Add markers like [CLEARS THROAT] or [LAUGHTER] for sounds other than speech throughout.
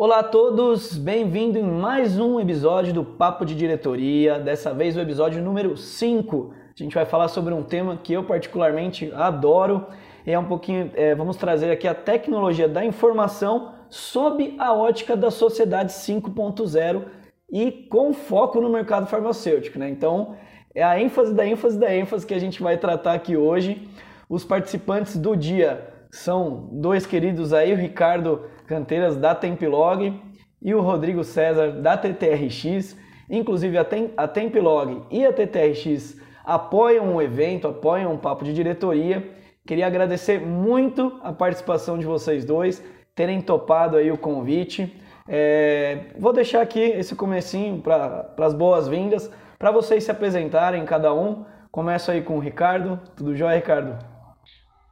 Olá a todos, bem-vindo em mais um episódio do Papo de Diretoria, dessa vez o episódio número 5. A gente vai falar sobre um tema que eu particularmente adoro, é um pouquinho, é, vamos trazer aqui a tecnologia da informação sob a ótica da sociedade 5.0 e com foco no mercado farmacêutico, né? Então, é a ênfase da ênfase da ênfase que a gente vai tratar aqui hoje. Os participantes do dia são dois queridos aí, o Ricardo Canteiras da Tempilog e o Rodrigo César da TTRX. Inclusive a Tempilog e a TTRX apoiam o evento, apoiam o papo de diretoria. Queria agradecer muito a participação de vocês dois, terem topado aí o convite. É, vou deixar aqui esse comecinho para as boas-vindas, para vocês se apresentarem cada um. Começo aí com o Ricardo. Tudo jóia, Ricardo?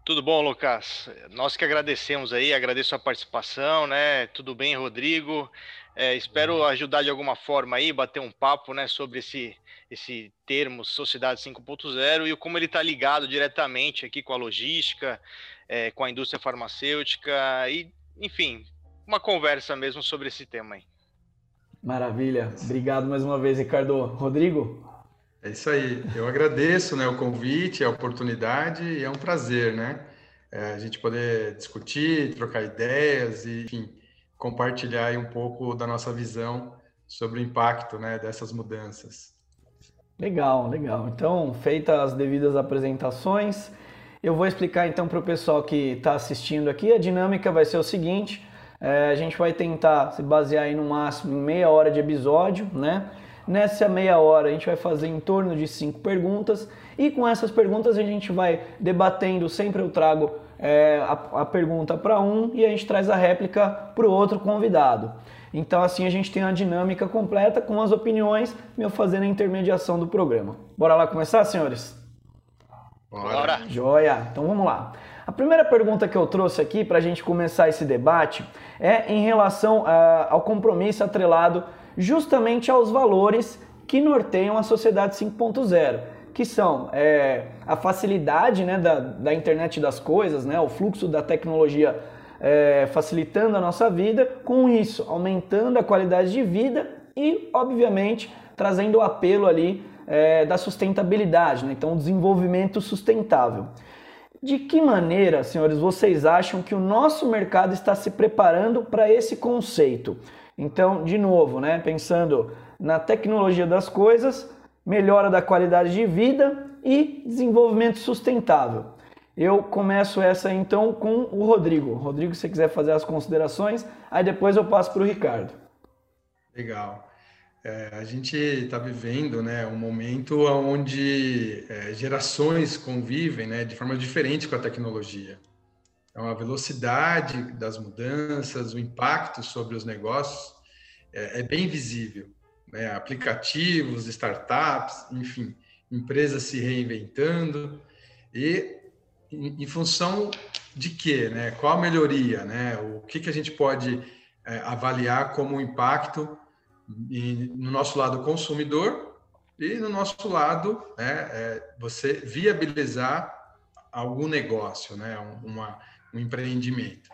Tudo bom, Lucas? Nós que agradecemos aí, agradeço a participação, né? Tudo bem, Rodrigo? É, espero ajudar de alguma forma aí, bater um papo, né, sobre esse, esse termo Sociedade 5.0 e como ele está ligado diretamente aqui com a logística, é, com a indústria farmacêutica e, enfim, uma conversa mesmo sobre esse tema aí. Maravilha. Obrigado mais uma vez, Ricardo. Rodrigo? É isso aí. Eu agradeço né, o convite, a oportunidade e é um prazer, né? É, a gente poder discutir, trocar ideias e, enfim, compartilhar um pouco da nossa visão sobre o impacto né, dessas mudanças. Legal, legal. Então, feitas as devidas apresentações, eu vou explicar então para o pessoal que está assistindo aqui. A dinâmica vai ser o seguinte: é, a gente vai tentar se basear aí no máximo em meia hora de episódio, né? Nessa meia hora a gente vai fazer em torno de cinco perguntas e com essas perguntas a gente vai debatendo. Sempre eu trago é, a, a pergunta para um e a gente traz a réplica para o outro convidado. Então assim a gente tem a dinâmica completa com as opiniões, meu fazendo a intermediação do programa. Bora lá começar, senhores? Bora! Joia! Então vamos lá. A primeira pergunta que eu trouxe aqui para a gente começar esse debate é em relação a, ao compromisso atrelado justamente aos valores que norteiam a sociedade 5.0, que são é, a facilidade né, da, da internet das coisas, né, o fluxo da tecnologia é, facilitando a nossa vida, com isso aumentando a qualidade de vida e, obviamente, trazendo o apelo ali é, da sustentabilidade, né? então desenvolvimento sustentável. De que maneira, senhores, vocês acham que o nosso mercado está se preparando para esse conceito? Então, de novo, né, pensando na tecnologia das coisas, melhora da qualidade de vida e desenvolvimento sustentável. Eu começo essa então com o Rodrigo. Rodrigo, se você quiser fazer as considerações, aí depois eu passo para o Ricardo. Legal. É, a gente está vivendo né, um momento onde é, gerações convivem né, de forma diferente com a tecnologia. Então, a velocidade das mudanças, o impacto sobre os negócios é, é bem visível. Né? Aplicativos, startups, enfim, empresas se reinventando e em, em função de quê? Né? Qual a melhoria? Né? O que, que a gente pode é, avaliar como impacto no nosso lado consumidor e no nosso lado né, é, você viabilizar algum negócio, né? uma, um empreendimento.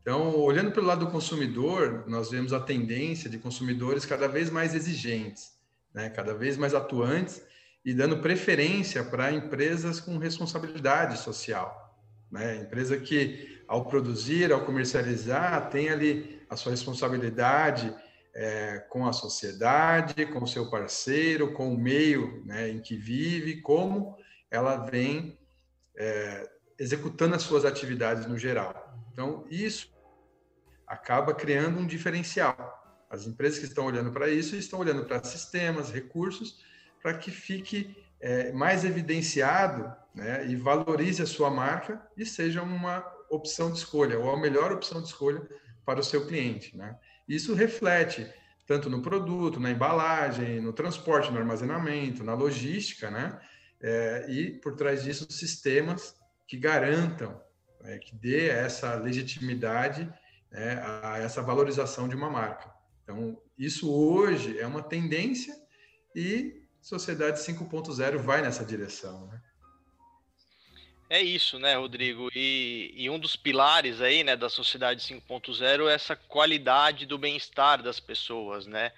Então, olhando pelo lado do consumidor, nós vemos a tendência de consumidores cada vez mais exigentes, né? cada vez mais atuantes e dando preferência para empresas com responsabilidade social. Né? Empresa que, ao produzir, ao comercializar, tem ali a sua responsabilidade é, com a sociedade, com o seu parceiro, com o meio né, em que vive, como ela vem é, executando as suas atividades no geral. Então, isso acaba criando um diferencial. As empresas que estão olhando para isso estão olhando para sistemas, recursos, para que fique é, mais evidenciado né, e valorize a sua marca e seja uma opção de escolha, ou a melhor opção de escolha para o seu cliente. Né? Isso reflete tanto no produto, na embalagem, no transporte, no armazenamento, na logística, né? É, e por trás disso sistemas que garantam, é, que dê essa legitimidade né, a essa valorização de uma marca. Então, isso hoje é uma tendência e Sociedade 5.0 vai nessa direção. Né? É isso, né, Rodrigo? E, e, um dos pilares aí, né, da sociedade 5.0 é essa qualidade do bem-estar das pessoas, né?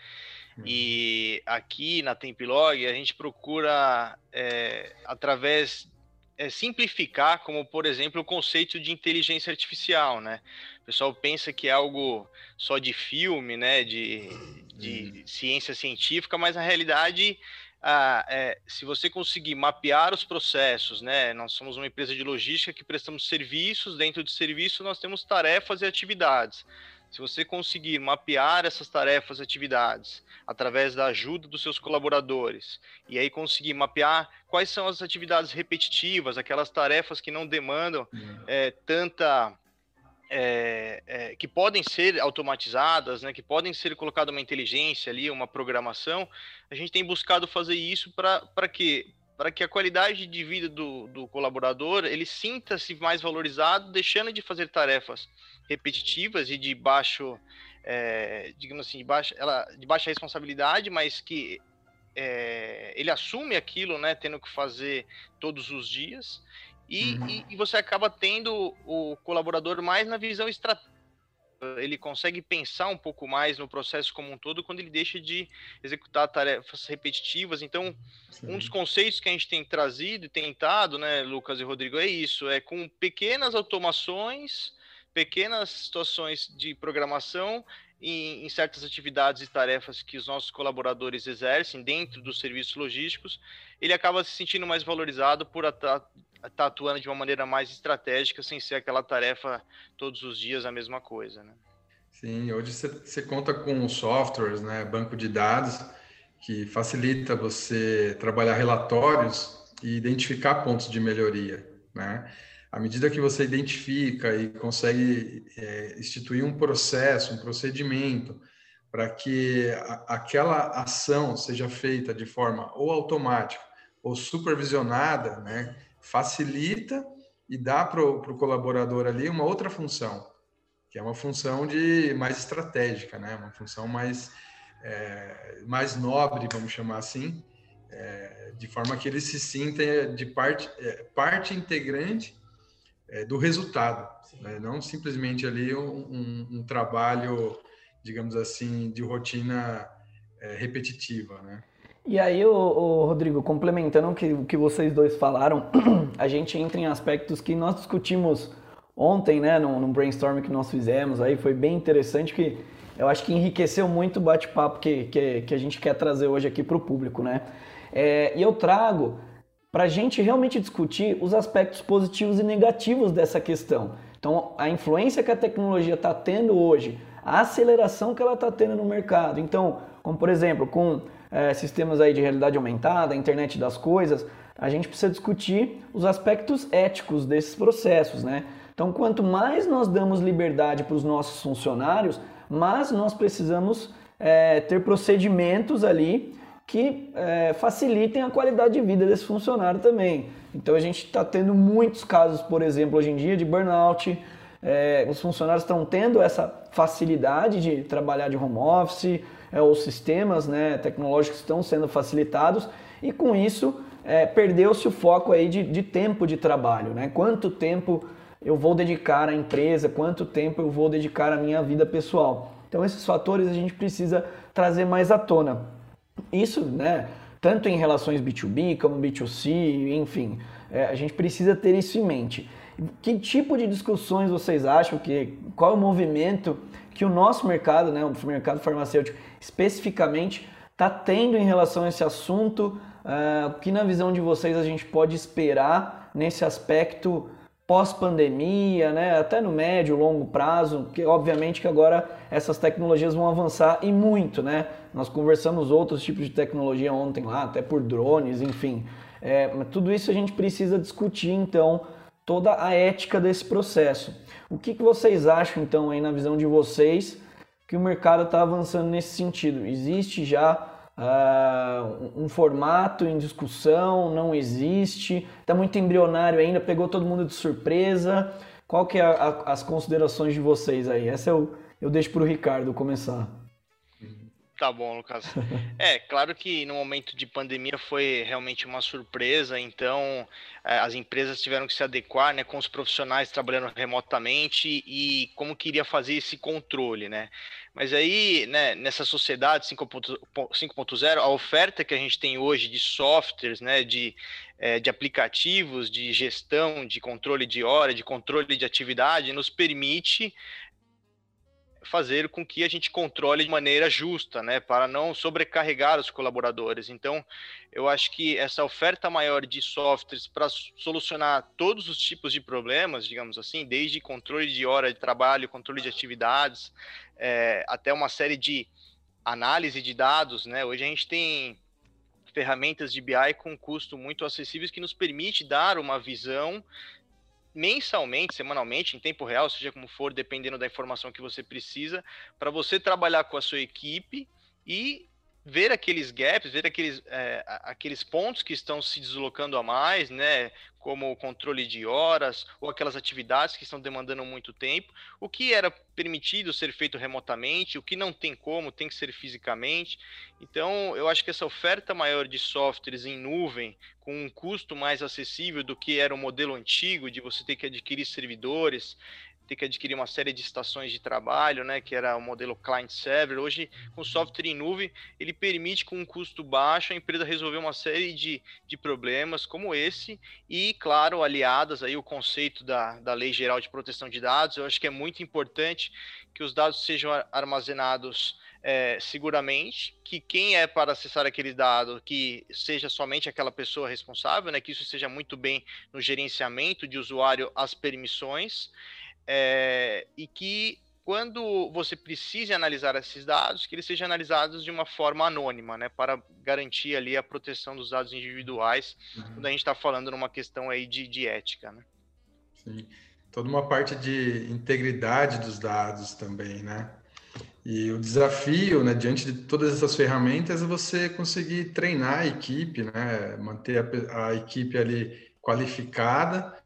E uhum. aqui na Tempilog a gente procura, é, através, é, simplificar, como por exemplo o conceito de inteligência artificial, né? O pessoal pensa que é algo só de filme, né, de, de uhum. ciência científica, mas na realidade ah, é, se você conseguir mapear os processos, né? Nós somos uma empresa de logística que prestamos serviços, dentro de serviço nós temos tarefas e atividades. Se você conseguir mapear essas tarefas e atividades através da ajuda dos seus colaboradores, e aí conseguir mapear quais são as atividades repetitivas, aquelas tarefas que não demandam é, tanta é, é, que podem ser automatizadas, né, que podem ser colocada uma inteligência ali, uma programação, a gente tem buscado fazer isso para que para que a qualidade de vida do, do colaborador ele sinta-se mais valorizado, deixando de fazer tarefas repetitivas e de baixo, é, digamos assim, de baixa, ela, de baixa responsabilidade, mas que é, ele assume aquilo, né, tendo que fazer todos os dias e, uhum. e, e, você acaba tendo o colaborador mais na visão estratégica. Ele consegue pensar um pouco mais no processo como um todo quando ele deixa de executar tarefas repetitivas. Então, Sim. um dos conceitos que a gente tem trazido e tentado, né, Lucas e Rodrigo, é isso: é com pequenas automações, pequenas situações de programação em, em, certas atividades e tarefas que os nossos colaboradores exercem dentro dos serviços logísticos, ele acaba se sentindo mais valorizado por tá atuando de uma maneira mais estratégica, sem ser aquela tarefa todos os dias a mesma coisa, né? Sim, hoje você conta com softwares, né, banco de dados, que facilita você trabalhar relatórios e identificar pontos de melhoria, né? À medida que você identifica e consegue é, instituir um processo, um procedimento, para que a, aquela ação seja feita de forma ou automática ou supervisionada, né? Facilita e dá para o colaborador ali uma outra função, que é uma função de mais estratégica, né? Uma função mais é, mais nobre, vamos chamar assim, é, de forma que ele se sinta de parte é, parte integrante é, do resultado, né? não simplesmente ali um, um, um, trabalho, digamos assim, de rotina é, repetitiva, né? E aí, o, o Rodrigo, complementando o que, que vocês dois falaram, [CLEARS THROAT] a gente entra em aspectos que nós discutimos ontem, né, no, no brainstorm que nós fizemos, aí foi bem interessante que eu acho que enriqueceu muito o bate-papo que, que, que, a gente quer trazer hoje aqui para o público, né? É, e eu trago para a gente realmente discutir os aspectos positivos e negativos dessa questão. Então, a influência que a tecnologia está tendo hoje, a aceleração que ela está tendo no mercado. Então, como por exemplo, com é, sistemas aí de realidade aumentada, internet das coisas, a gente precisa discutir os aspectos éticos desses processos, né? Então, quanto mais nós damos liberdade para os nossos funcionários, mais nós precisamos é, ter procedimentos ali que é, facilitem a qualidade de vida desse funcionário também. Então, a gente está tendo muitos casos, por exemplo, hoje em dia de burnout. É, os funcionários estão tendo essa facilidade de trabalhar de home office, é, os sistemas né, tecnológicos estão sendo facilitados e com isso é, perdeu-se o foco aí de, de, tempo de trabalho, né? Quanto tempo eu vou dedicar à empresa, quanto tempo eu vou dedicar à minha vida pessoal. Então esses fatores a gente precisa trazer mais à tona. Isso, né? Tanto em relações B2B como B2C, enfim, é, a gente precisa ter isso em mente. Que tipo de discussões vocês acham que qual é o movimento que o nosso mercado, né, o mercado farmacêutico especificamente, está tendo em relação a esse assunto? Uh, o que na visão de vocês a gente pode esperar nesse aspecto pós-pandemia, né, até no médio, longo prazo, que obviamente que agora essas tecnologias vão avançar e muito, né? Nós conversamos outros tipos de tecnologia ontem lá, até por drones, enfim. É, tudo isso a gente precisa discutir então toda a ética desse processo. O que, que vocês acham, então, aí na visão de vocês, que o mercado está avançando nesse sentido? Existe já uh, um formato em discussão? Não existe? Está muito embrionário ainda? Pegou todo mundo de surpresa? Qual que é a, a, as considerações de vocês aí? Essa eu, eu deixo para o Ricardo começar. Tá bom, Lucas. [LAUGHS] É, claro que no momento de pandemia foi realmente uma surpresa, então é, as empresas tiveram que se adequar, né, com os profissionais trabalhando remotamente e como queria fazer esse controle, né? Mas aí, né, nessa sociedade 5.0, a oferta que a gente tem hoje de softwares, né, de, é, de aplicativos, de gestão, de controle de hora, de controle de atividade, nos permite fazer com que a gente controle de maneira justa, né, para não sobrecarregar os colaboradores. Então, eu acho que essa oferta maior de softwares para solucionar todos os tipos de problemas, digamos assim, desde controle de hora de trabalho, controle de atividades, é, até uma série de análise de dados, né? Hoje a gente tem ferramentas de BI com custo muito acessíveis que nos permite dar uma visão mensalmente, semanalmente, em tempo real, seja como for, dependendo da informação que você precisa, para você trabalhar com a sua equipe e ver aqueles gaps, ver aqueles, é, aqueles pontos que estão se deslocando a mais, né? Como o controle de horas ou aquelas atividades que estão demandando muito tempo, o que era permitido ser feito remotamente, o que não tem como, tem que ser fisicamente. Então, eu acho que essa oferta maior de softwares em nuvem, com um custo mais acessível do que era o modelo antigo, de você ter que adquirir servidores, ter que adquirir uma série de estações de trabalho, né, que era o modelo client-server. Hoje, com software em nuvem, ele permite, com um custo baixo, a empresa resolver uma série de, de problemas como esse e, claro, aliadas aí o conceito da, da Lei Geral de Proteção de Dados. Eu acho que é muito importante que os dados sejam armazenados é, seguramente, que quem é para acessar aquele dado, que seja somente aquela pessoa responsável, né, que isso seja muito bem no gerenciamento de usuário as permissões, é, e que quando você precise analisar esses dados, que eles sejam analisados de uma forma anônima, né, para garantir ali a proteção dos dados individuais, uhum. quando a gente está falando numa questão aí de, de ética, né? Sim, toda uma parte de integridade dos dados também, né? E o desafio, né, diante de todas essas ferramentas, é você conseguir treinar a equipe, né, manter a, a equipe ali qualificada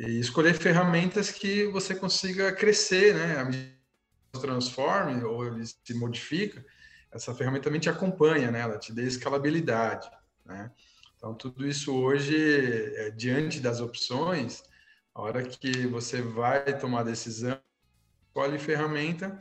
e escolher ferramentas que você consiga crescer, né? À medida que transforme ou ele se modifica, essa ferramenta também te acompanha, né? Ela te dá escalabilidade, né? Então, tudo isso hoje, é, diante das opções, a hora que você vai tomar a decisão, escolhe ferramenta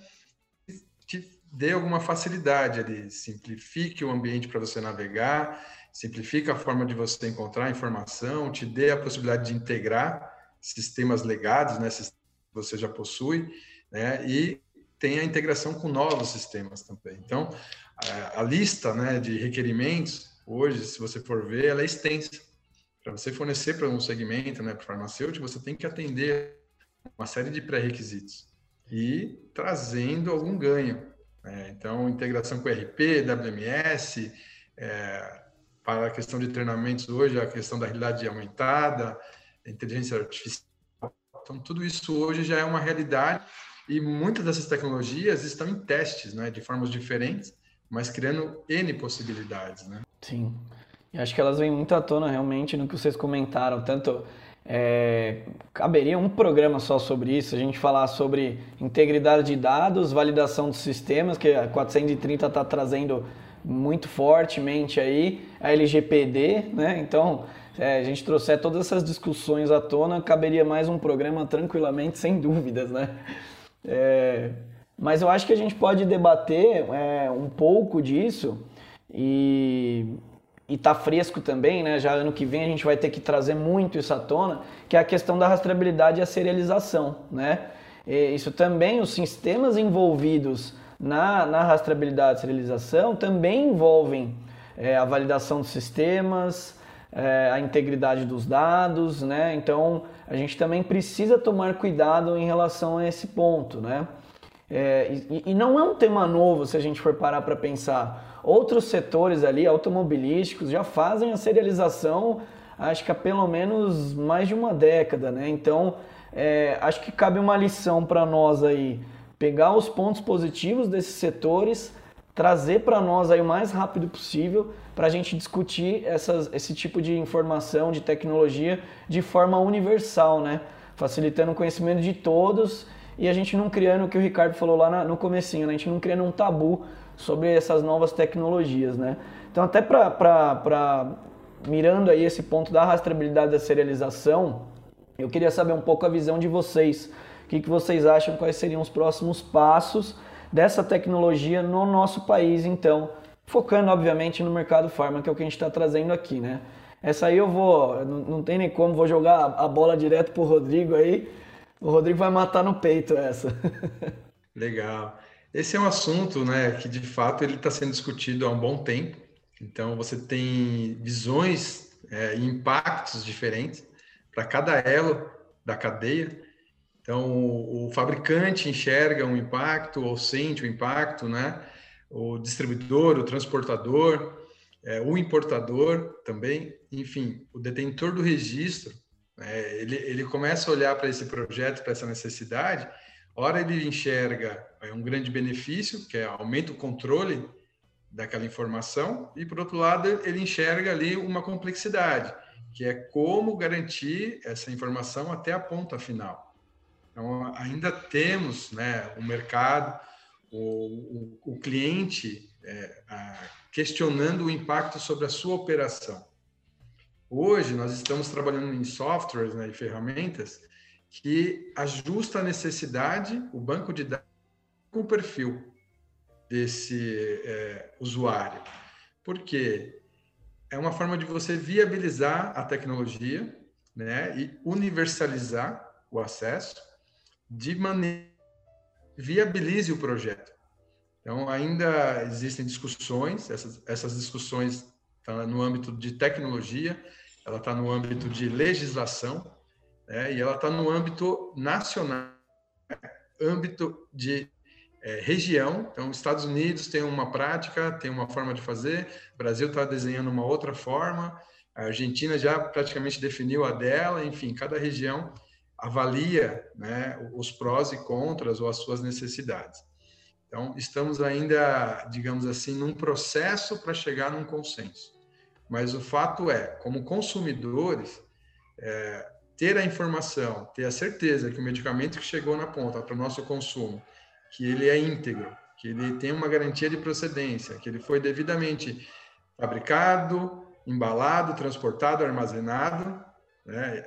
que te dê alguma facilidade ali, simplifique o ambiente para você navegar, simplifica a forma de você encontrar informação, te dê a possibilidade de integrar sistemas legados, né, que você já possui, né, e tem a integração com novos sistemas também. Então, a, a lista né, de requerimentos, hoje, se você for ver, ela é extensa. Para você fornecer para um segmento, né, para farmacêutico, você tem que atender uma série de pré-requisitos e trazendo algum ganho. Né? Então, integração com RP, WMS, é, para a questão de treinamentos hoje, a questão da realidade aumentada, inteligência artificial. Então, tudo isso hoje já é uma realidade e muitas dessas tecnologias estão em testes, né, de formas diferentes, mas criando N possibilidades, né? Sim. E acho que elas vêm muito à tona realmente no que vocês comentaram, tanto é, caberia um programa só sobre isso, a gente falar sobre integridade de dados, validação dos sistemas, que a 430 está trazendo muito fortemente aí, a LGPD, né? Então, é, a gente trouxer todas essas discussões à tona, caberia mais um programa tranquilamente, sem dúvidas, né? É, mas eu acho que a gente pode debater é, um pouco disso e e tá fresco também, né? Já ano que vem a gente vai ter que trazer muito isso à tona, que é a questão da rastreabilidade e a serialização, né? E isso também, os sistemas envolvidos na, na rastreabilidade e serialização também envolvem é, a validação dos sistemas, é, a integridade dos dados, né? Então a gente também precisa tomar cuidado em relação a esse ponto, né? É, e, e, não é um tema novo se a gente for parar para pensar. Outros setores ali, automobilísticos, já fazem a serialização, acho que há pelo menos mais de uma década, né? Então é, acho que cabe uma lição para nós aí, pegar os pontos positivos desses setores, trazer para nós aí o mais rápido possível para a gente discutir essas, esse tipo de informação, de tecnologia de forma universal, né? facilitando o conhecimento de todos e a gente não criando o que o Ricardo falou lá no comecinho, né? a gente não criando um tabu sobre essas novas tecnologias, né? Então até para mirando aí esse ponto da rastreabilidade da serialização, eu queria saber um pouco a visão de vocês. O que, que vocês acham, quais seriam os próximos passos dessa tecnologia no nosso país, então, focando obviamente no mercado farma, que é o que a gente está trazendo aqui, né? Essa aí eu vou, não, tem nem como, vou jogar a bola direto pro Rodrigo aí. O Rodrigo vai matar no peito essa. [LAUGHS] Legal. Esse é um assunto, né, que de fato ele está sendo discutido há um bom tempo. Então você tem visões é, e impactos diferentes para cada elo da cadeia. Então o, fabricante enxerga um impacto ou sente o um impacto, né? O distribuidor, o transportador, é, o importador também, enfim, o detentor do registro, é, ele, ele começa a olhar para esse projeto, para essa necessidade, ora ele enxerga é, um grande benefício, que é aumenta o controle daquela informação, e por outro lado ele enxerga ali uma complexidade, que é como garantir essa informação até a ponta final. Então ainda temos né, o mercado, o, o, o cliente é, a, questionando o impacto sobre a sua operação. Hoje, nós estamos trabalhando em softwares né, e ferramentas que ajusta a necessidade, o banco de dados, com o perfil desse é, usuário. Porque é uma forma de você viabilizar a tecnologia né, e universalizar o acesso de maneira que viabilize o projeto. Então, ainda existem discussões, essas, essas discussões estão no âmbito de tecnologia, ela está no âmbito de legislação, né, e ela está no âmbito nacional, âmbito de é, região. Então, os Estados Unidos tem uma prática, tem uma forma de fazer, o Brasil está desenhando uma outra forma, a Argentina já praticamente definiu a dela, enfim, cada região avalia né, os prós e contras ou as suas necessidades. Então, estamos ainda, digamos assim, num processo para chegar num consenso. Mas o fato é, como consumidores, é, ter a informação, ter a certeza que o medicamento que chegou na ponta para o nosso consumo, que ele é íntegro, que ele tem uma garantia de procedência, que ele foi devidamente fabricado, embalado, transportado, armazenado. Né?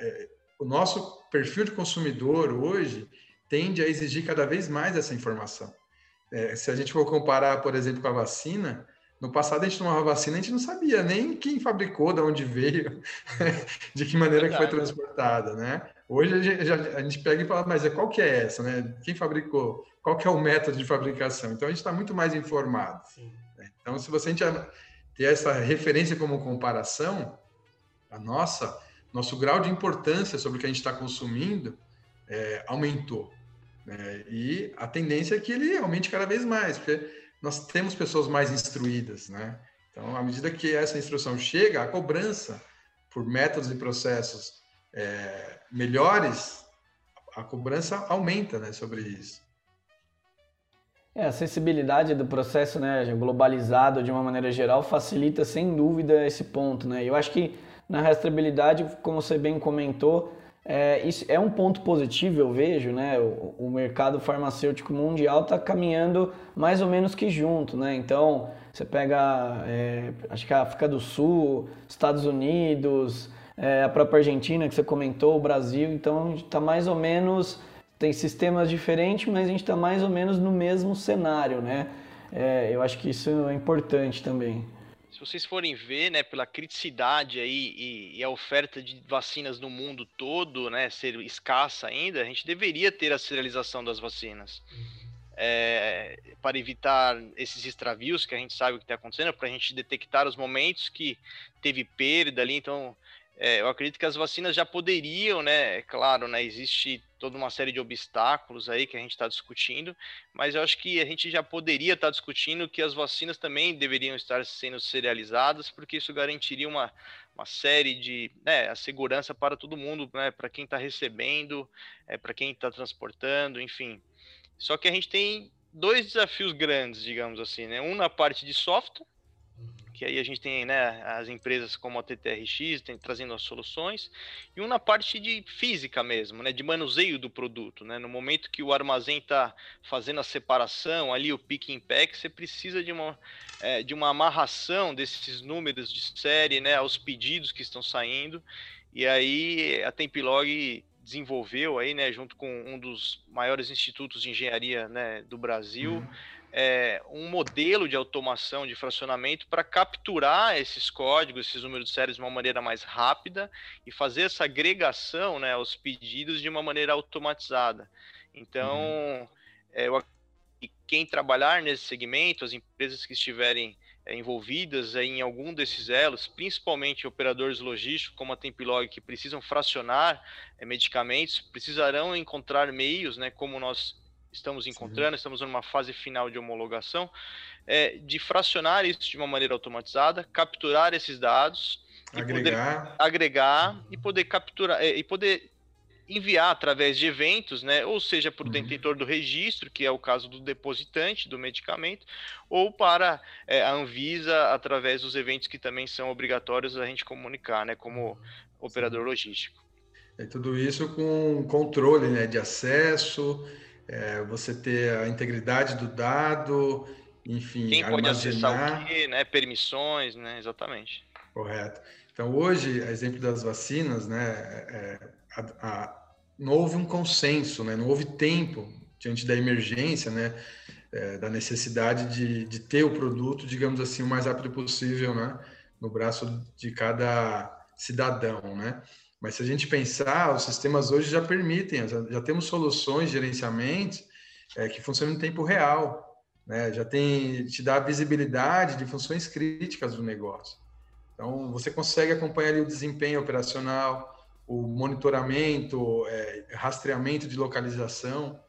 É, o nosso perfil de consumidor hoje tende a exigir cada vez mais essa informação. É, se a gente for comparar, por exemplo, com a vacina, no passado a gente tomava vacina, a gente não sabia nem quem fabricou, de onde veio, [LAUGHS] de que maneira que foi transportada, né? Hoje a gente, a gente, pega e fala, mas qual que é essa, né? Quem fabricou? Qual que é o método de fabricação? Então a gente está muito mais informado. Né? Então, se você ter essa referência como comparação, a nossa, nosso grau de importância sobre o que a gente está consumindo é, aumentou. Né? E a tendência é que ele aumente cada vez mais, porque nós temos pessoas mais instruídas, né? Então, à medida que essa instrução chega, a cobrança por métodos e processos é, melhores, a cobrança aumenta né, sobre isso. É, a acessibilidade do processo né, globalizado de uma maneira geral facilita sem dúvida esse ponto. Né? Eu acho que na rastreabilidade, como você bem comentou, é, isso é um ponto positivo, eu vejo, né? O, o mercado farmacêutico mundial está caminhando mais ou menos que junto, né? Então, você pega, é, acho que a África do Sul, Estados Unidos, é, a própria Argentina que você comentou, o Brasil, então está mais ou menos, tem sistemas diferentes, mas a gente está mais ou menos no mesmo cenário, né? É, eu acho que isso é importante também se vocês forem ver, né, pela criticidade aí e, e, a oferta de vacinas no mundo todo, né, ser escassa ainda, a gente deveria ter a serialização das vacinas. É, para evitar esses extravios que a gente sabe o que está acontecendo, para a gente detectar os momentos que teve perda ali. Então, é, eu acredito que as vacinas já poderiam, né? É claro, né? Existe toda uma série de obstáculos aí que a gente está discutindo, mas eu acho que a gente já poderia estar tá discutindo que as vacinas também deveriam estar sendo serializadas, porque isso garantiria uma, uma série de né, a segurança para todo mundo, né? Para quem está recebendo, é, para quem está transportando, enfim. Só que a gente tem dois desafios grandes, digamos assim, né? Um na parte de software que aí a gente tem né, as empresas como a TTRX tem, trazendo as soluções, e um na parte de física mesmo, né, de manuseio do produto. Né? No momento que o armazém está fazendo a separação, ali o pick and pack, você precisa de uma, é, de uma amarração desses números de série né, aos pedidos que estão saindo, e aí a Tempilog desenvolveu aí, né, junto com um dos maiores institutos de engenharia né, do Brasil, uhum é, um modelo de automação de fracionamento para capturar esses códigos, esses números de séries de uma maneira mais rápida e fazer essa agregação né, aos pedidos de uma maneira automatizada. Então, uhum. é, eu, quem trabalhar nesse segmento, as empresas que estiverem é, envolvidas em algum desses elos, principalmente operadores logísticos como a Tempilog, que precisam fracionar é, medicamentos, precisarão encontrar meios, né, como nós estamos encontrando, Sim. estamos numa fase final de homologação, é, de fracionar isso de uma maneira automatizada, capturar esses dados, agregar, agregar uhum. e poder capturar é, e poder enviar através de eventos, né, ou seja, para o uhum. detentor do registro, que é o caso do depositante do medicamento, ou para é, a Anvisa através dos eventos que também são obrigatórios a gente comunicar, né, como operador logístico. É tudo isso com controle, né, de acesso, é, você ter a integridade do dado, enfim, Quem pode acessar o quê, né? Permissões, né? Exatamente. Correto. Então, hoje, a exemplo das vacinas, né? É, a, a, não houve um consenso, né? Não houve tempo diante da emergência, né? É, da necessidade de, de ter o produto, digamos assim, o mais rápido possível, né? No braço de cada cidadão, né? Mas se a gente pensar, os sistemas hoje já permitem, já, já temos soluções de gerenciamento é, que funcionam em tempo real, né? já tem, te dá visibilidade de funções críticas do negócio. Então, você consegue acompanhar o desempenho operacional, o monitoramento, é, rastreamento de localização,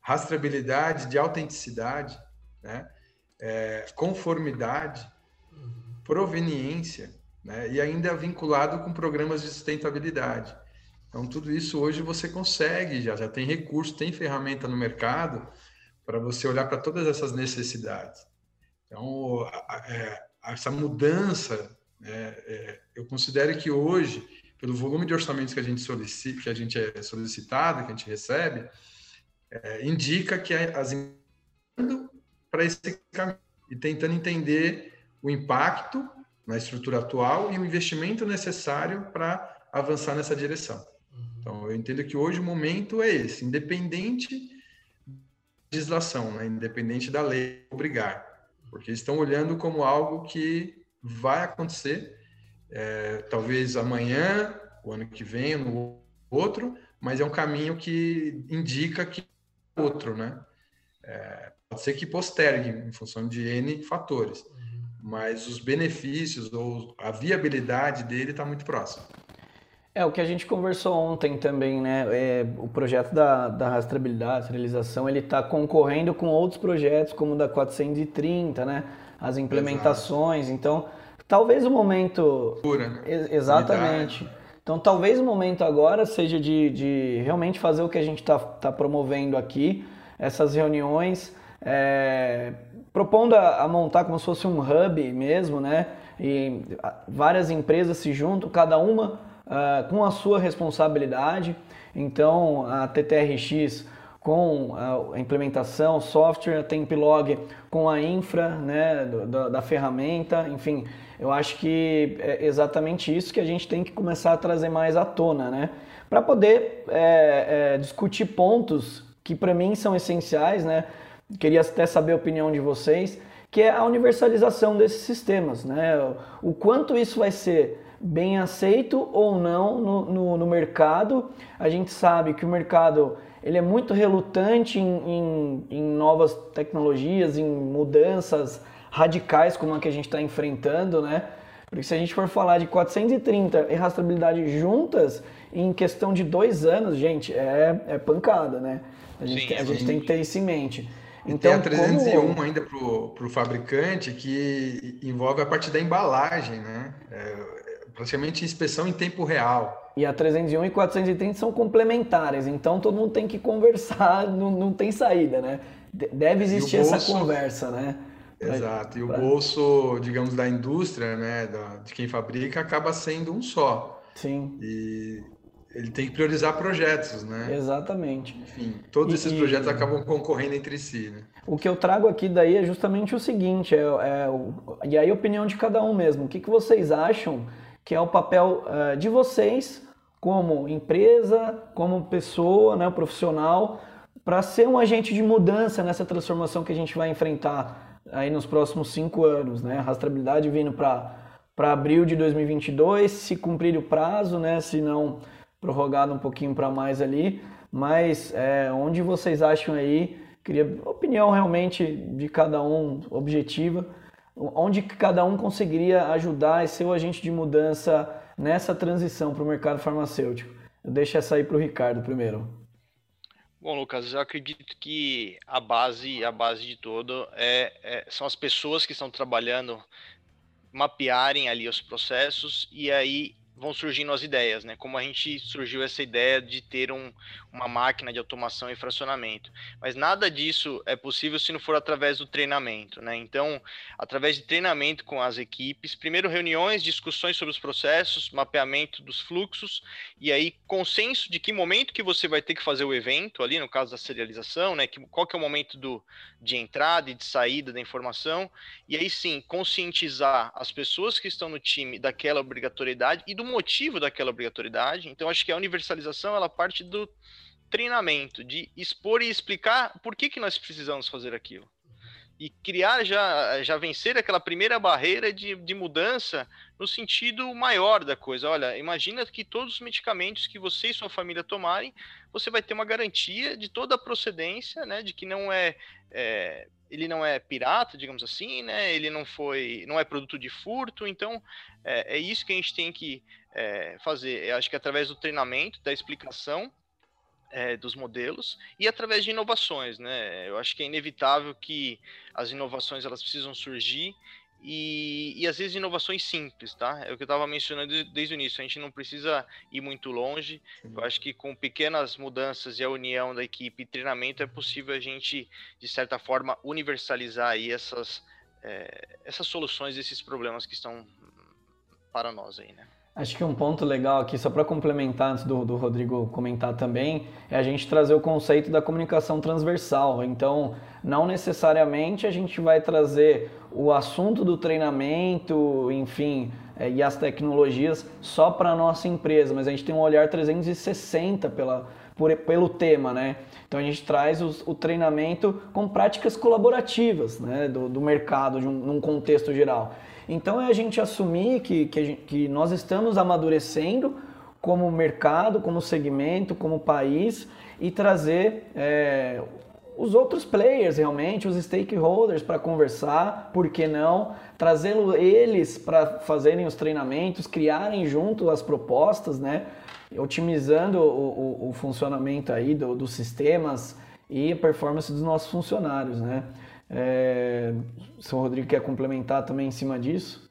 rastreabilidade de autenticidade, né? É, conformidade, uhum. proveniência, né? e ainda vinculado com programas de sustentabilidade. Então, tudo isso hoje você consegue, já, já tem recurso, tem ferramenta no mercado para você olhar para todas essas necessidades. Então, é, essa mudança, né, é, eu considero que hoje, pelo volume de orçamentos que a gente solicita, que a gente é solicitado, que a gente recebe, é, indica que as indo para esse caminho e tentando entender o impacto na estrutura atual e o investimento necessário para avançar nessa direção. Uhum. Então, eu entendo que hoje o momento é esse, independente da legislação, né? independente da lei obrigar, porque estão olhando como algo que vai acontecer, é, talvez amanhã, o ano que vem, no outro, mas é um caminho que indica que outro, né? É, pode ser que postergue em função de N fatores mas os benefícios ou a viabilidade dele está muito próximo. É o que a gente conversou ontem também, né? É, o projeto da, da rastreabilidade, serialização, ele está concorrendo com outros projetos, como o da 430, né? As implementações. Exato. Então, talvez o momento. Pura, né? Ex exatamente. Unidade. Então, talvez o momento agora seja de, de realmente fazer o que a gente está tá promovendo aqui, essas reuniões. É, propondo a, a, montar como se fosse um hub mesmo, né? E várias empresas se juntam, cada uma uh, com a sua responsabilidade. Então, a TTRX com a implementação, software, a Tempilog com a infra né, da, da ferramenta, enfim, eu acho que é exatamente isso que a gente tem que começar a trazer mais à tona, né? Para poder é, é, discutir pontos que para mim são essenciais, né? Queria até saber a opinião de vocês, que é a universalização desses sistemas, né? O quanto isso vai ser bem aceito ou não no, no, no mercado. A gente sabe que o mercado ele é muito relutante em, em, em novas tecnologias, em mudanças radicais como a que a gente está enfrentando, né? Porque se a gente for falar de 430 e rastreabilidade juntas, em questão de dois anos, gente, é, é pancada, né? A gente, sim, tem, a gente tem que ter isso em mente. Então, tem a 301 como... ainda para o fabricante, que envolve a parte da embalagem, né? É, praticamente inspeção em tempo real. E a 301 e 430 são complementares, então todo mundo tem que conversar, [LAUGHS] não, não tem saída, né? Deve existir essa conversa, né? Exato. E o bolso, digamos, da indústria, né, da, de quem fabrica, acaba sendo um só. Sim. E ele tem que priorizar projetos, né? Exatamente. Enfim, todos esses e, projetos acabam concorrendo entre si, né? O que eu trago aqui daí é justamente o seguinte, é, é e aí a opinião de cada um mesmo. O que, que vocês acham que é o papel uh, de vocês como empresa, como pessoa, né, profissional, para ser um agente de mudança nessa transformação que a gente vai enfrentar aí nos próximos cinco anos, né? A rastreabilidade vindo para para abril de 2022, se cumprir o prazo, né? Se não prorrogado um pouquinho para mais ali, mas é, onde vocês acham aí? Queria opinião realmente de cada um objetiva, onde cada um conseguiria ajudar e ser o agente de mudança nessa transição para o mercado farmacêutico. Eu deixo essa aí para o Ricardo primeiro. Bom, Lucas, eu acredito que a base, a base de todo é, é, são as pessoas que estão trabalhando mapearem ali os processos e aí vão surgindo as ideias, né? Como a gente surgiu essa ideia de ter um, uma máquina de automação e fracionamento. Mas nada disso é possível se não for através do treinamento, né? Então, através de treinamento com as equipes, primeiro reuniões, discussões sobre os processos, mapeamento dos fluxos e aí consenso de que momento que você vai ter que fazer o evento ali, no caso da serialização, né? Que, qual que é o momento do, de entrada e de saída da informação e aí sim conscientizar as pessoas que estão no time daquela obrigatoriedade e do motivo daquela obrigatoriedade. Então, acho que a universalização ela parte do treinamento, de expor e explicar por que, que nós precisamos fazer aquilo. E criar já, já vencer aquela primeira barreira de, de mudança no sentido maior da coisa. Olha, imagina que todos os medicamentos que você e sua família tomarem, você vai ter uma garantia de toda a procedência, né? De que não é, é ele não é pirata, digamos assim, né? Ele não foi, não é produto de furto. Então, é, é isso que a gente tem que é, fazer. Eu acho que através do treinamento, da explicação é, dos modelos e através de inovações, né? Eu acho que é inevitável que as inovações elas precisam surgir e, e às vezes inovações simples, tá? É o que eu estava mencionando desde o início. A gente não precisa ir muito longe. Eu acho que com pequenas mudanças e a união da equipe e treinamento é possível a gente, de certa forma, universalizar aí essas, é, essas soluções, esses problemas que estão para nós aí, né? Acho que um ponto legal aqui, só para complementar antes do, do Rodrigo comentar também, é a gente trazer o conceito da comunicação transversal. Então, não necessariamente a gente vai trazer o assunto do treinamento, enfim, é, e as tecnologias só para a nossa empresa, mas a gente tem um olhar 360 pela, por, pelo tema, né? Então a gente traz os, o treinamento com práticas colaborativas né, do, do mercado, de um, num contexto geral. Então é a gente assumir que, que, gente, que nós estamos amadurecendo como mercado, como segmento, como país e trazer é, os outros players realmente, os stakeholders para conversar, por que não? Trazê-los eles para fazerem os treinamentos, criarem junto as propostas, né? Otimizando o, o, o funcionamento aí do, dos sistemas e a performance dos nossos funcionários, né? É, o Rodrigo quer complementar também em cima disso.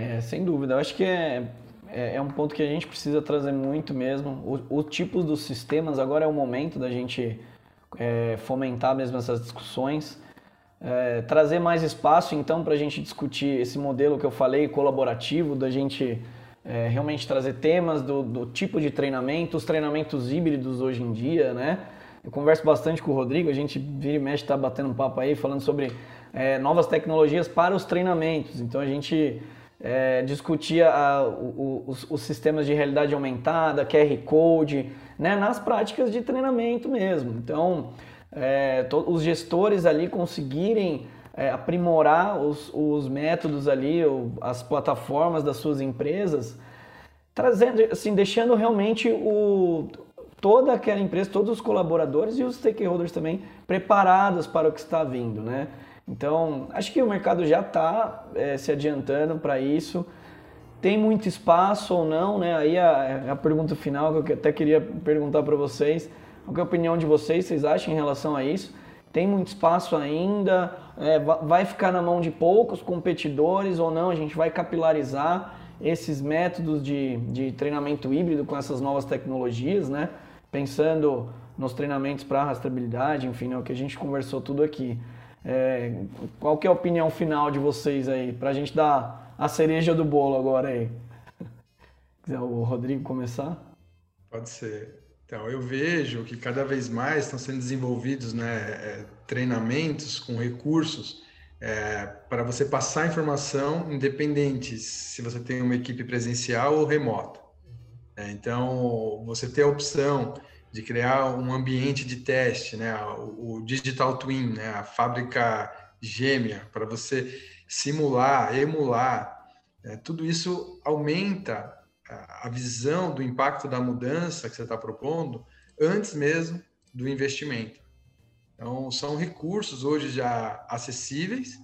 É, sem dúvida. Eu acho que é, é, é, um ponto que a gente precisa trazer muito mesmo. O, o tipo dos sistemas, agora é o momento da gente é, fomentar mesmo essas discussões. É, trazer mais espaço, então, para a gente discutir esse modelo que eu falei, colaborativo, da gente é, realmente trazer temas do, do, tipo de treinamento, os treinamentos híbridos hoje em dia, né? Eu converso bastante com o Rodrigo, a gente vira e mexe, está batendo um papo aí, falando sobre é, novas tecnologias para os treinamentos. Então, a gente é, discutia a, o, os, os, sistemas de realidade aumentada, QR Code, né, nas práticas de treinamento mesmo. Então, é, to, os gestores ali conseguirem é, aprimorar os, os, métodos ali, as plataformas das suas empresas, trazendo, assim, deixando realmente o, toda aquela empresa, todos os colaboradores e os stakeholders também preparados para o que está vindo, né? Então, acho que o mercado já está é, se adiantando para isso. Tem muito espaço ou não, né? Aí a, a pergunta final que eu até queria perguntar para vocês. Qual é a opinião de vocês? Vocês acham em relação a isso? Tem muito espaço ainda? É, vai ficar na mão de poucos competidores ou não? A gente vai capilarizar esses métodos de, de treinamento híbrido com essas novas tecnologias, né? Pensando nos treinamentos para rastreabilidade, enfim, é o que a gente conversou tudo aqui. É, qual que é a opinião final de vocês aí? Para a gente dar a cereja do bolo agora aí. [LAUGHS] Quiser o Rodrigo começar? Pode ser. Então, eu vejo que cada vez mais estão sendo desenvolvidos né, é, treinamentos com recursos é, para você passar informação independente se você tem uma equipe presencial ou remota. É, então, você ter a opção de criar um ambiente de teste, né? o, o digital twin, né? a fábrica gêmea, para você simular, emular. Né? Tudo isso aumenta a visão do impacto da mudança que você está propondo antes mesmo do investimento. Então, são recursos hoje já acessíveis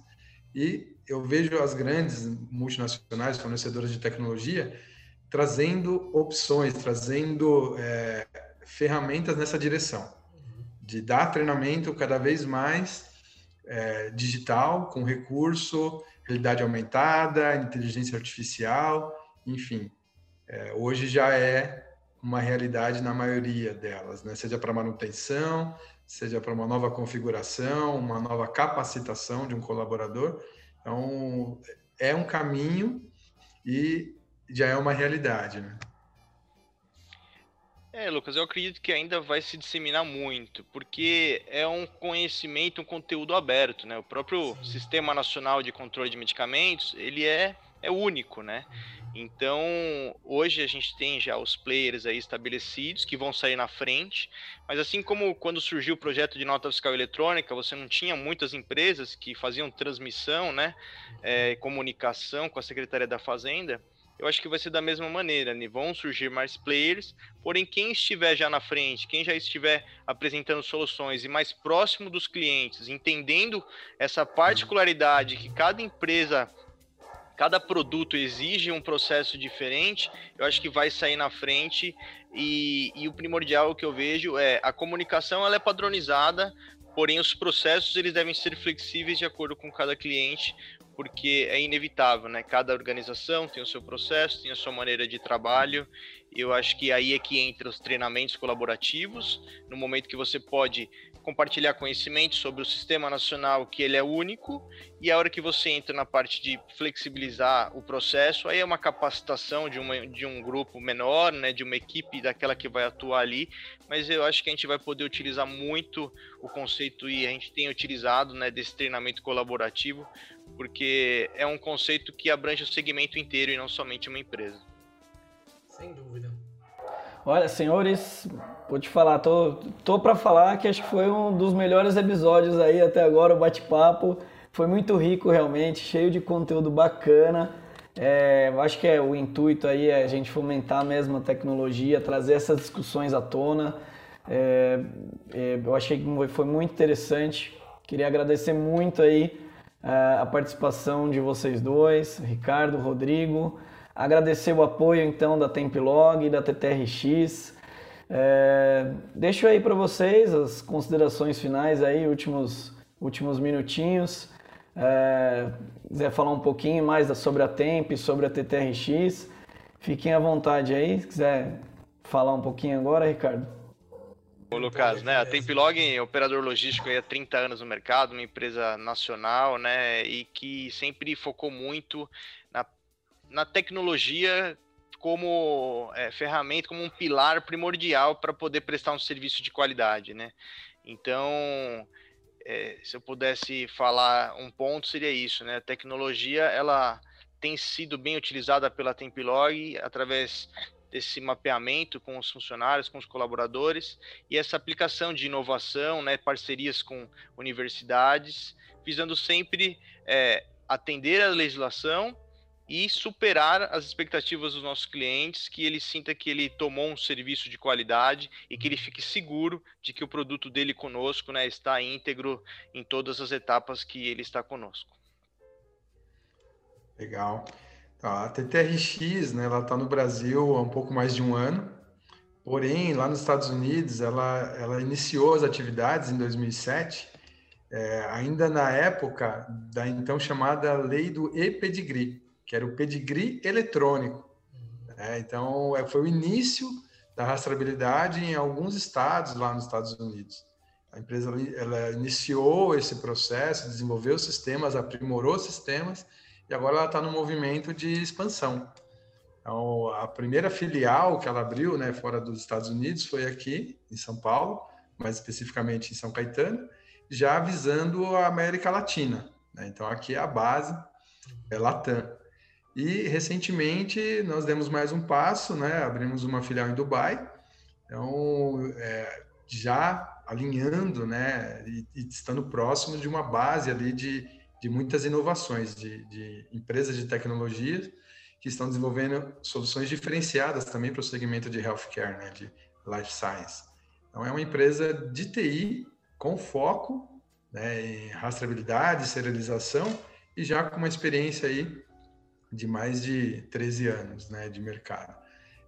e eu vejo as grandes multinacionais fornecedoras de tecnologia trazendo opções, trazendo é, ferramentas nessa direção, de dar treinamento cada vez mais é, digital, com recurso, realidade aumentada, inteligência artificial, enfim. É, hoje já é uma realidade na maioria delas, né? seja para manutenção, seja para uma nova configuração, uma nova capacitação de um colaborador. Então, é um caminho e já é uma realidade. Né? É, Lucas, eu acredito que ainda vai se disseminar muito, porque é um conhecimento, um conteúdo aberto, né? O próprio Sim. Sistema Nacional de Controle de Medicamentos, ele é, é único, né? Então, hoje a gente tem já os players aí estabelecidos que vão sair na frente, mas assim como quando surgiu o projeto de nota fiscal eletrônica, você não tinha muitas empresas que faziam transmissão, né, é, comunicação com a Secretaria da Fazenda, eu acho que vai ser da mesma maneira, né? Vão surgir mais players, porém quem estiver já na frente, quem já estiver apresentando soluções e mais próximo dos clientes, entendendo essa particularidade que cada empresa, cada produto exige um processo diferente, eu acho que vai sair na frente e, e o primordial que eu vejo é a comunicação ela é padronizada, porém os processos eles devem ser flexíveis de acordo com cada cliente, porque é inevitável, né? Cada organização tem o seu processo, tem a sua maneira de trabalho. Eu acho que aí é que entra os treinamentos colaborativos, no momento que você pode compartilhar conhecimento sobre o sistema nacional, que ele é único, e a hora que você entra na parte de flexibilizar o processo, aí é uma capacitação de, uma, de um grupo menor, né, de uma equipe daquela que vai atuar ali, mas eu acho que a gente vai poder utilizar muito o conceito, e a gente tem utilizado, né, desse treinamento colaborativo, porque é um conceito que abrange o segmento inteiro e não somente uma empresa. Sem dúvida. Olha, senhores, vou te falar, tô, tô para falar que acho que foi um dos melhores episódios aí até agora, o bate-papo. Foi muito rico realmente, cheio de conteúdo bacana. É, eu acho que é o intuito aí é a gente fomentar mesmo a tecnologia, trazer essas discussões à tona. É, é, eu achei que foi muito interessante. Queria agradecer muito aí a participação de vocês dois, Ricardo, Rodrigo. Agradecer o apoio então da Templog e da TTRX. É, deixo aí para vocês as considerações finais aí, últimos, últimos minutinhos. é, quiser falar um pouquinho mais sobre a Temp, sobre a TTRX, fiquem à vontade aí. Se quiser falar um pouquinho agora, Ricardo. Ô, Lucas, né? A Templog é operador logístico há 30 anos no mercado, uma empresa nacional, né? E que sempre focou muito na, na tecnologia como é, ferramenta, como um pilar primordial para poder prestar um serviço de qualidade, né? Então, é, se eu pudesse falar um ponto, seria isso, né? A tecnologia, ela tem sido bem utilizada pela Tempilog através desse mapeamento com os funcionários, com os colaboradores e essa aplicação de inovação, né, parcerias com universidades, visando sempre é, atender a legislação e superar as expectativas dos nossos clientes, que ele sinta que ele tomou um serviço de qualidade e que ele fique seguro de que o produto dele conosco né, está íntegro em todas as etapas que ele está conosco. Legal. Tá, a TTRX, né, ela está no Brasil há um pouco mais de um ano, porém, lá nos Estados Unidos, ela, ela iniciou as atividades em 2007, é, ainda na época da então chamada lei do e-pedigree, que era o pedigree eletrônico. Né? Então, é, foi o início da rastreabilidade em alguns estados lá nos Estados Unidos. A empresa ela iniciou esse processo, desenvolveu sistemas, aprimorou sistemas, e agora ela está no movimento de expansão. Então, a primeira filial que ela abriu, né, fora dos Estados Unidos, foi aqui em São Paulo, mais especificamente em São Caetano, já visando a América Latina. Né? Então, aqui é a base, é Latam. E recentemente nós demos mais um passo, né? Abrimos uma filial em Dubai. Então, é, já alinhando, né? E, e, estando próximo de uma base ali de de muitas inovações de, de empresas de tecnologia que estão desenvolvendo soluções diferenciadas também para o segmento de healthcare, né, de life science. Então, é uma empresa de TI com foco né, em rastreabilidade, serialização e já com uma experiência aí de mais de 13 anos né, de mercado.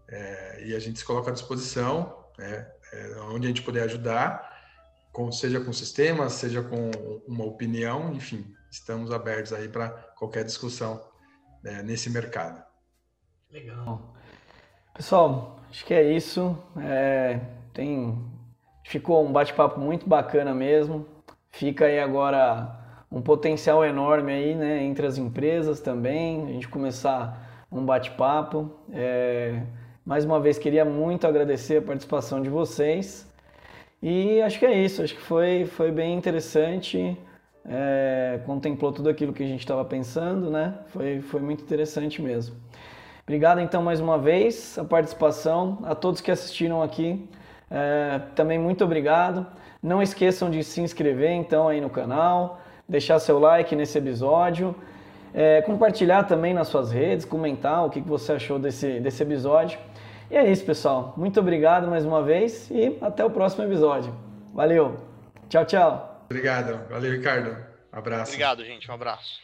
É, e a gente se coloca à disposição, né, é, onde a gente puder ajudar, com, seja com sistemas, seja com uma opinião, enfim, estamos abertos aí para qualquer discussão né, nesse mercado. Legal. Pessoal, acho que é isso. É, tem, ficou um bate-papo muito bacana mesmo. Fica aí agora um potencial enorme aí, né, entre as empresas também. A gente começar um bate-papo. É, mais uma vez queria muito agradecer a participação de vocês. E acho que é isso. Acho que foi, foi bem interessante é, contemplou tudo aquilo que a gente estava pensando, né? Foi, foi muito interessante mesmo. Obrigado então mais uma vez a participação, a todos que assistiram aqui. É, também muito obrigado. Não esqueçam de se inscrever então aí no canal, deixar seu like nesse episódio, é, compartilhar também nas suas redes, comentar o que você achou desse, desse episódio. E é isso, pessoal. Muito obrigado mais uma vez e até o próximo episódio. Valeu. Tchau, tchau. Obrigado. Valeu, Ricardo. Abraço. Obrigado, gente. Um abraço.